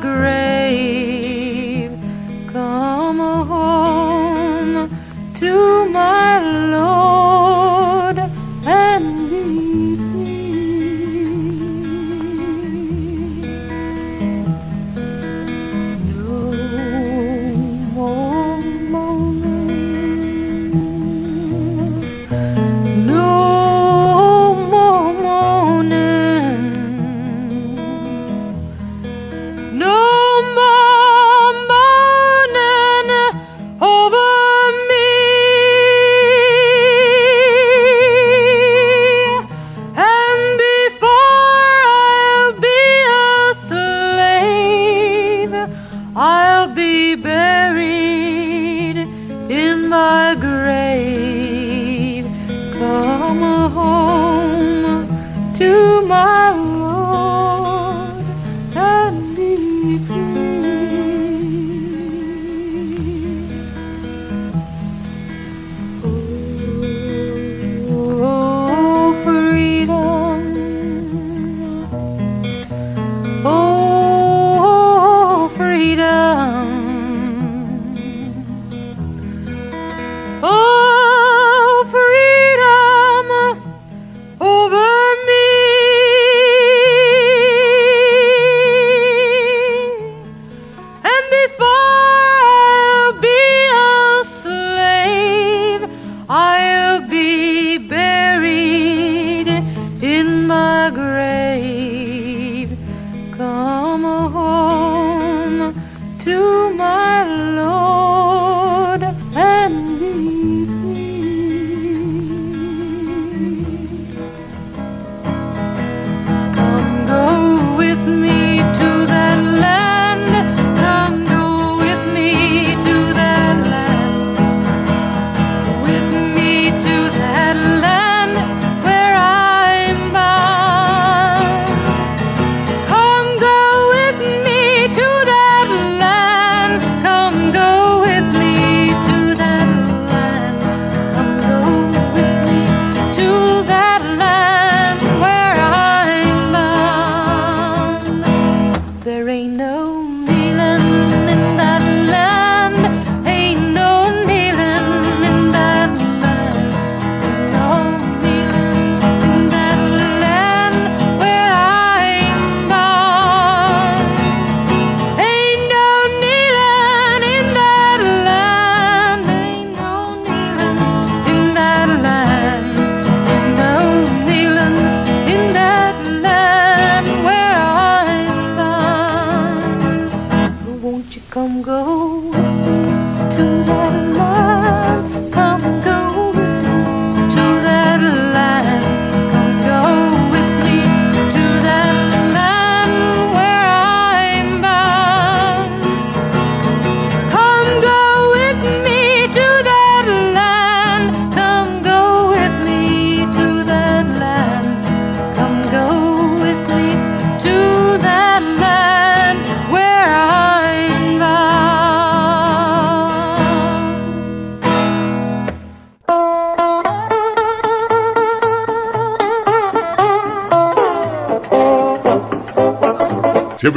gray tomorrow.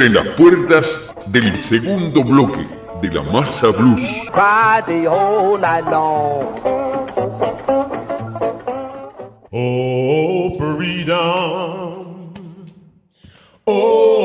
abre las puertas del segundo bloque de la masa blues. Oh. Oh.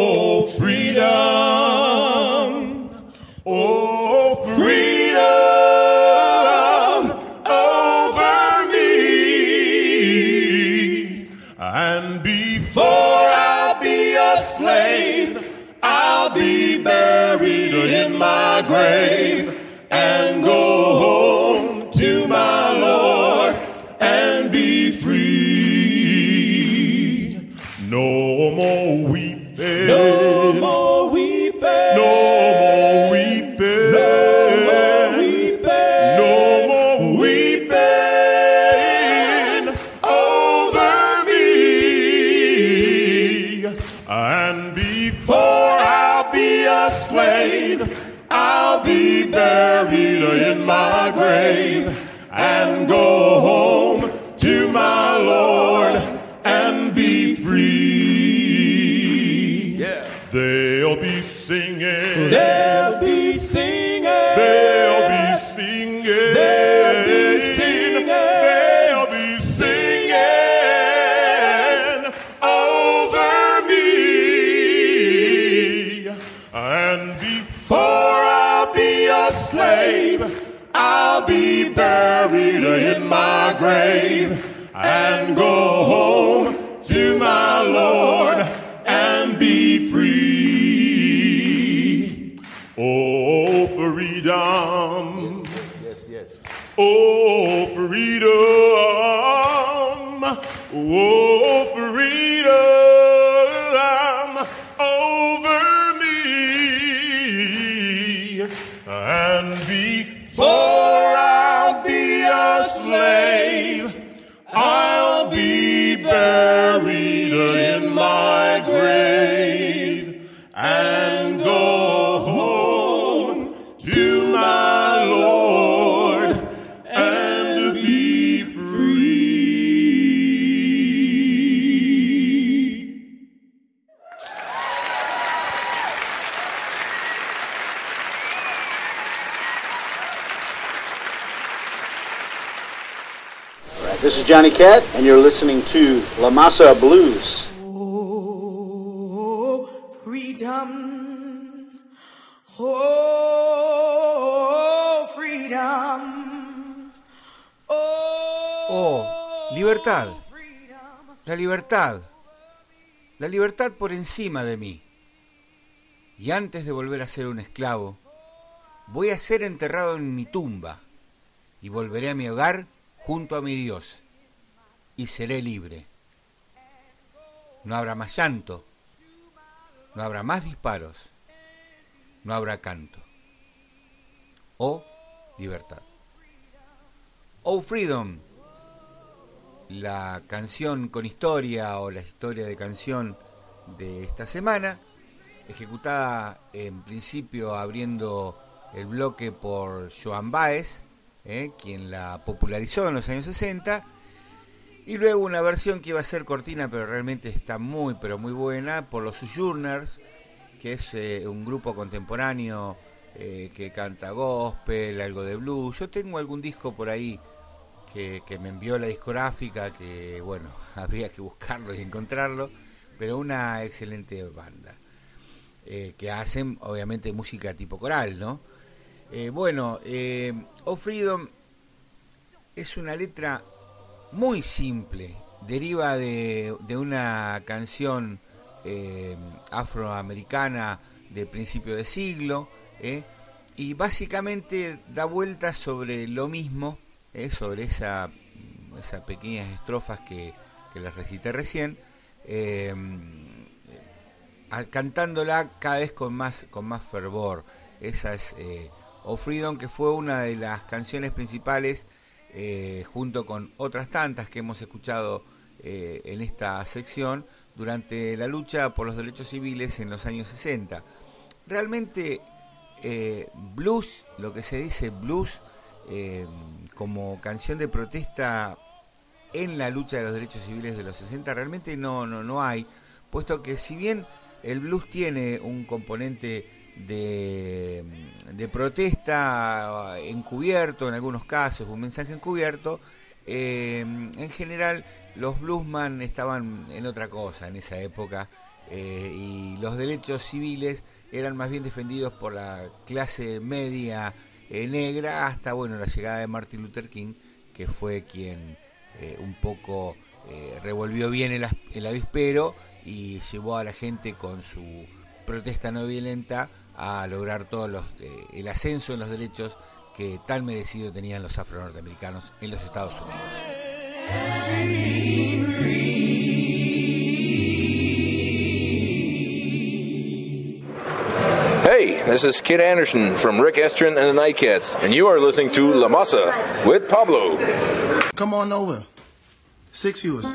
And before I'll be a slave, I'll be buried in my grave and go home to my Lord and be free. Yeah. They'll be singing. They'll buried in my grave and go home to my Lord and be free. Oh, freedom. Yes, yes, yes. Oh, freedom. Oh, freedom. Cat, and you're listening to La Masa Blues. Oh, freedom. Oh, freedom. Oh, libertad. La libertad. La libertad por encima de mí. Y antes de volver a ser un esclavo, voy a ser enterrado en mi tumba y volveré a mi hogar junto a mi Dios y seré libre. No habrá más llanto, no habrá más disparos, no habrá canto. Oh, libertad. Oh, freedom. La canción con historia o la historia de canción de esta semana, ejecutada en principio abriendo el bloque por Joan Baez, eh, quien la popularizó en los años 60, y luego una versión que iba a ser cortina, pero realmente está muy, pero muy buena, por los Sojourners, que es eh, un grupo contemporáneo eh, que canta gospel, algo de blues. Yo tengo algún disco por ahí que, me envió la discográfica, que bueno, habría que buscarlo y encontrarlo, pero una excelente banda. eh, que hacen obviamente música tipo coral, ¿no? Bueno, eh, Oh es una letra muy simple, deriva de, de una canción eh, afroamericana de principio de siglo, eh, y básicamente da vueltas sobre lo mismo, eh, sobre esa, esas pequeñas estrofas que, que les recité recién, cantándola cada vez con más, con más fervor. Esa es Oh Freedom, que fue una de las canciones principales, eh, junto con otras tantas que hemos escuchado eh, en esta sección, durante la lucha por los derechos civiles en los años 60. Realmente, eh, blues, lo que se dice blues, como canción de protesta en la lucha de los derechos civiles de los 60 realmente no, no, no hay, puesto que si bien el blues tiene un componente de, protesta encubierto en algunos casos, un mensaje encubierto, eh, en general los bluesman estaban en otra cosa en esa época eh, y los derechos civiles eran más bien defendidos por la clase media eh, negra hasta bueno la llegada de Martin Luther King que fue quien eh, un poco eh, revolvió bien el, el avispero y llevó a la gente con su protesta no violenta a lograr todos los eh, el ascenso en los derechos que tan merecido tenían los afro-norteamericanos en los Estados Unidos. Hey, this is Kid Anderson from Rick Estrin and the Nightcats, and you are listening to La Masa with Pablo. Come on over. Six viewers.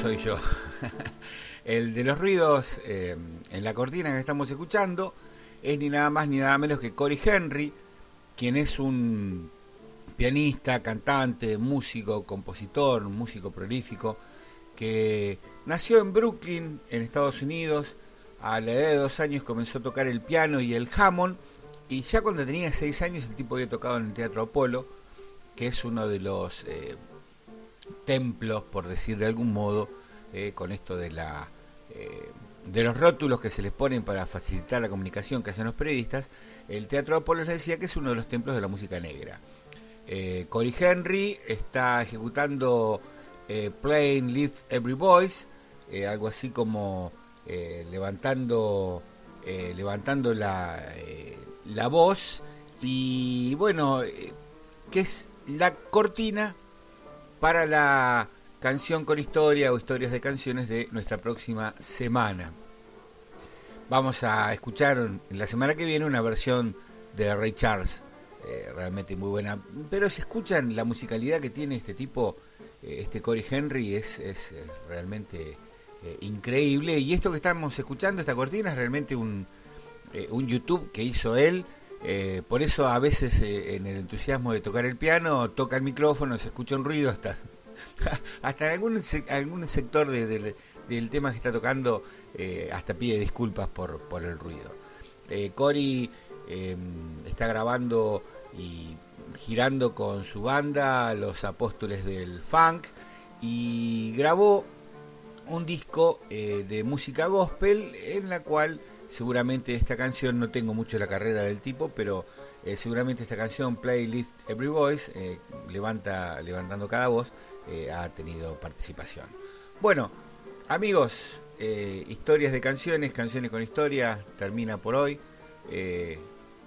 Soy yo. el de los ruidos eh, en la cortina que estamos escuchando es ni nada más ni nada menos que Cory Henry, quien es un pianista, cantante, músico, compositor, músico prolífico, que nació en Brooklyn, en Estados Unidos. A la edad de dos años comenzó a tocar el piano y el Hammond. Y ya cuando tenía seis años el tipo había tocado en el Teatro Apolo, que es uno de los eh, templos, por decir de algún modo, eh, con esto de la eh, de los rótulos que se les ponen para facilitar la comunicación que hacen los periodistas, el Teatro Apolo les decía que es uno de los templos de la música negra. Eh, Cory Henry está ejecutando Playing Lift Every Voice, algo así como levantando, levantando la, la voz y bueno, que es la cortina para la canción con historia o historias de canciones de nuestra próxima semana. Vamos a escuchar en la semana que viene una versión de Ray Charles, eh, realmente muy buena. Pero si escuchan la musicalidad que tiene este tipo, eh, este Corey Henry, es, es eh, realmente increíble. Y esto que estamos escuchando, esta cortina, es realmente un, un YouTube que hizo él. Eh, por eso a veces eh, en el entusiasmo de tocar el piano, toca el micrófono, se escucha un ruido hasta, hasta en algún, algún sector de- del- tema que está tocando, eh, hasta pide disculpas por, por el ruido. Cory eh, está grabando y girando con su banda, Los Apóstoles del Funk, y grabó un disco de música gospel en la cual seguramente esta canción, no tengo mucho la carrera del tipo, pero eh, seguramente esta canción, Play Lift Every Voice, eh, levanta, levantando cada voz, eh, ha tenido participación. Bueno, amigos, historias de canciones, canciones con historia, termina por hoy.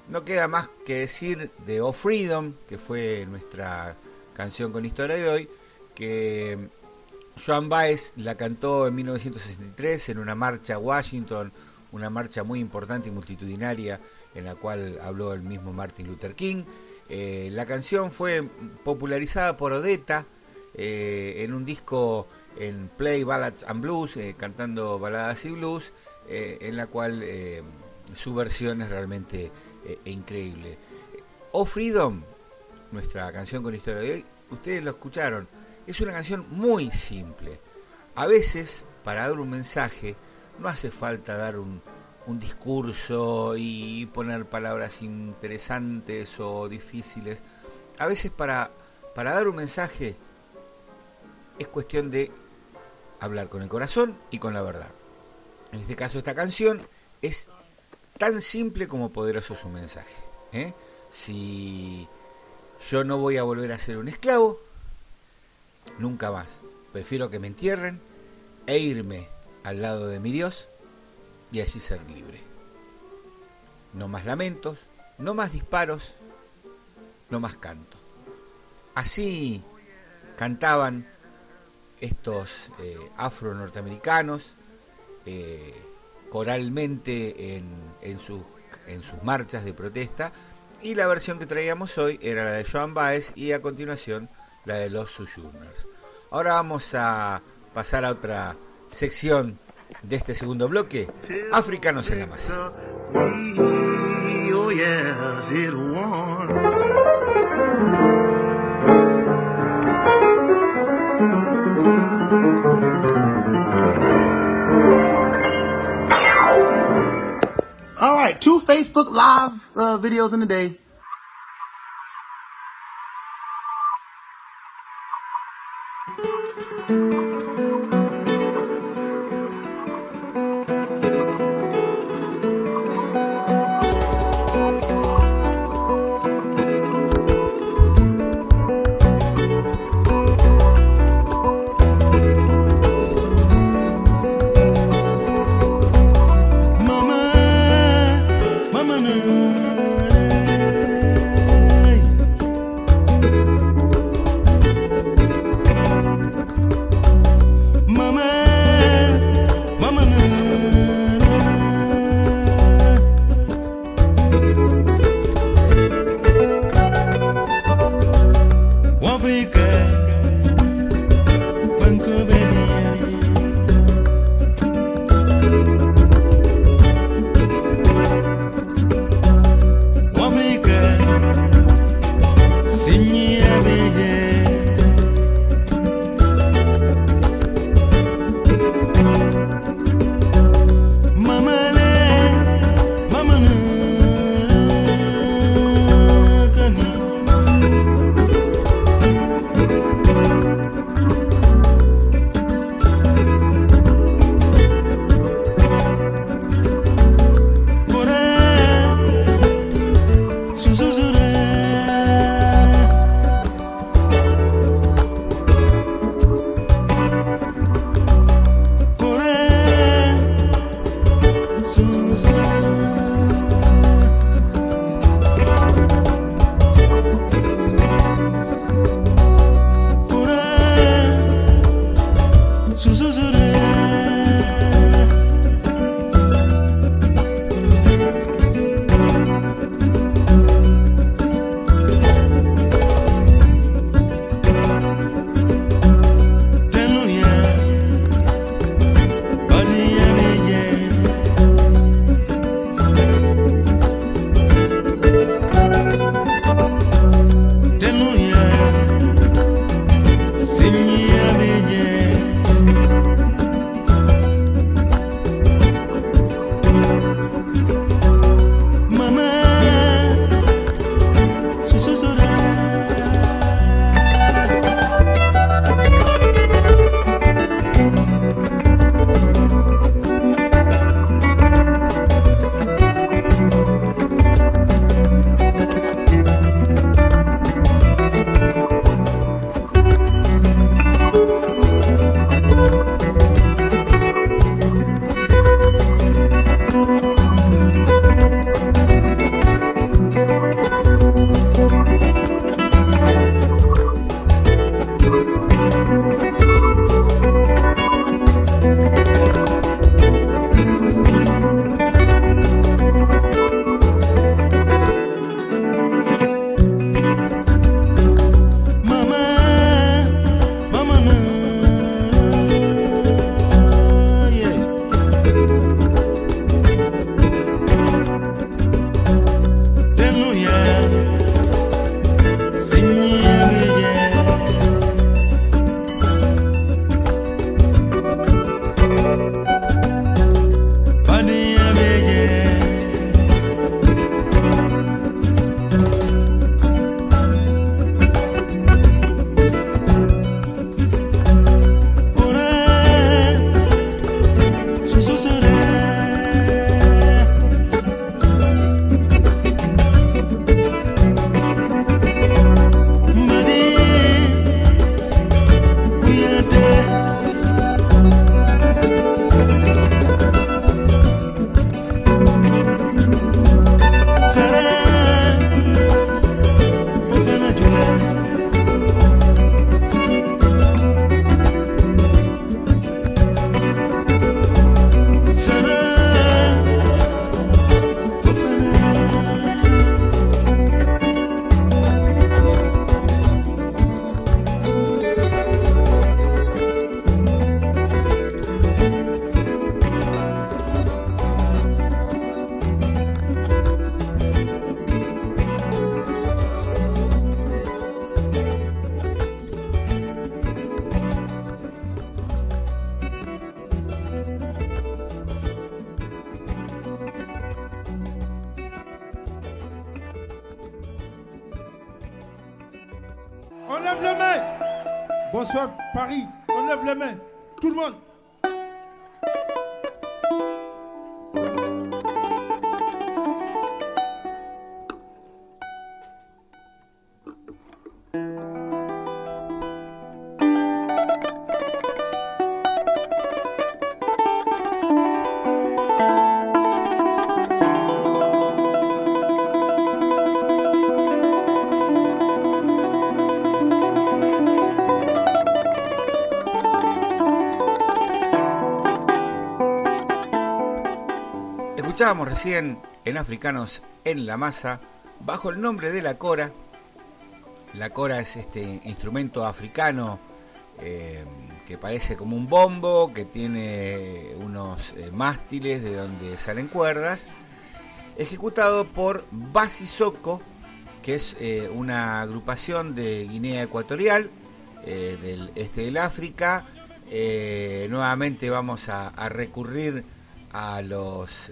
No queda más que decir de Oh Freedom, que fue nuestra canción con historia de hoy, que Joan Baez la cantó en 1963 en una marcha a Washington, una marcha muy importante y multitudinaria en la cual habló el mismo Martin Luther King. Eh, la canción fue popularizada por Odetta eh, en un disco en Play Ballads and Blues, eh, cantando baladas y blues, en la cual su versión es realmente increíble. Oh Freedom, nuestra canción con historia de hoy, ustedes lo escucharon, es una canción muy simple. A veces, para dar un mensaje, no hace falta dar un, discurso y poner palabras interesantes o difíciles. A veces para, para dar un mensaje es cuestión de hablar con el corazón y con la verdad. En este caso esta canción es tan simple como poderoso su mensaje. ¿eh? Si yo no voy a volver a ser un esclavo, nunca más. Prefiero que me entierren e irme al lado de mi Dios y así ser libre. No más lamentos, no más disparos, no más canto. Así cantaban estos eh, afro-norteamericanos eh, coralmente en, en, sus, en sus marchas de protesta y la versión que traíamos hoy era la de Joan Baez y a continuación la de los Sojourners. Ahora vamos a pasar a otra sección de este segundo bloque, Africanos en la Masa. All right, two Facebook Live uh, videos in a day. Recién en Africanos en la Masa, bajo el nombre de la cora. La cora es este instrumento africano eh, que parece como un bombo, que tiene unos eh, mástiles de donde salen cuerdas, ejecutado por Basisoko, que es eh, una agrupación de Guinea Ecuatorial, del este del África. Nuevamente vamos a, recurrir a, los,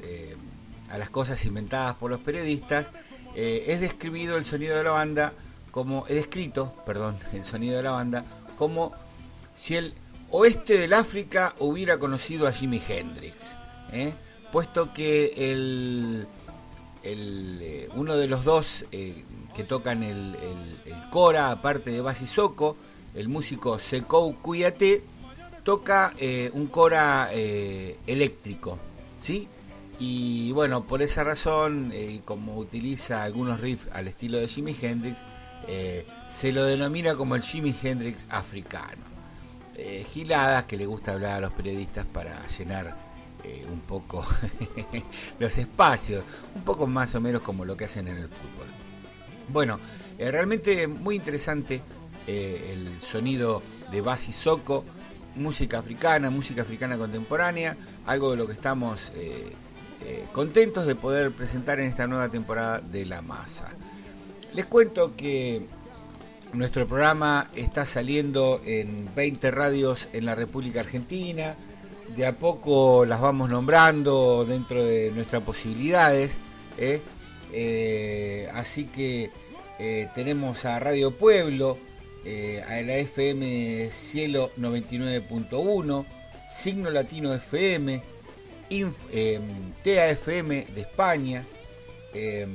a las cosas inventadas por los periodistas. Eh, es describido el sonido de la banda como, es descrito, perdón, el sonido de la banda como si el oeste del África hubiera conocido a Jimi Hendrix, ¿eh? puesto que el, el, eh, uno de los dos eh, que tocan el, el- cora, aparte de Basisoko, el músico Sekou Kuyate, toca un cora eléctrico, ¿sí? Y bueno, por esa razón, eh, como utiliza algunos riffs al estilo de Jimi Hendrix, eh, se lo denomina como el Jimi Hendrix africano. Eh, giladas que le gusta hablar a los periodistas para llenar eh, un poco los espacios, un poco más o menos como lo que hacen en el fútbol. Bueno, realmente muy interesante el sonido de Basi Soko, música africana, música africana contemporánea, algo de lo que estamos eh, contentos de poder presentar en esta nueva temporada de La Masa. Les cuento que nuestro programa está saliendo en 20 radios en la República Argentina. De a poco las vamos nombrando dentro de nuestras posibilidades. ¿eh? Eh, así que tenemos a Radio Pueblo, a la FM Cielo 99.1, Signo Latino FM, Inf- em, TAFM de España, em,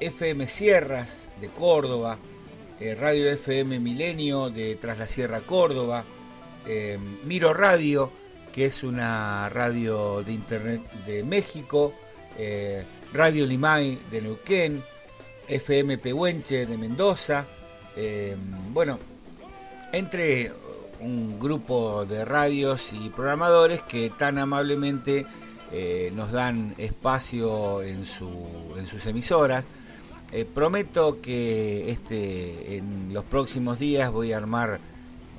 FM Sierras de Córdoba, eh, Radio FM Milenio de Tras la Sierra Córdoba, eh, Miro Radio, que es una radio de internet de México, eh, Radio Limay de Neuquén, FM Pehuenche de Mendoza, bueno, entre un grupo de radios y programadores que tan amablemente eh, nos dan espacio en, su- en sus emisoras. Eh, prometo que este, en los próximos días voy a armar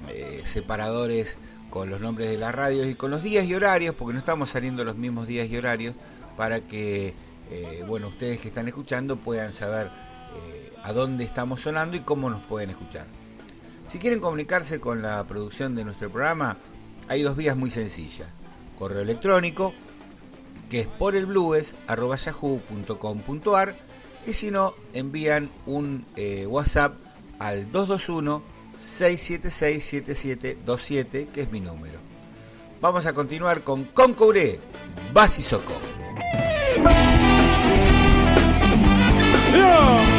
eh, separadores con los nombres de las radios y con los días y horarios, porque no estamos saliendo los mismos días y horarios, para que bueno, ustedes que están escuchando puedan saber a dónde estamos sonando y cómo nos pueden escuchar. Si quieren comunicarse con la producción de nuestro programa, hay dos vías muy sencillas. Correo electrónico, que es por el yahoo.com.ar y si no, envían un eh, WhatsApp al 221-676-7727, que es mi número. Vamos a continuar con Concouré, Basisoco. Thank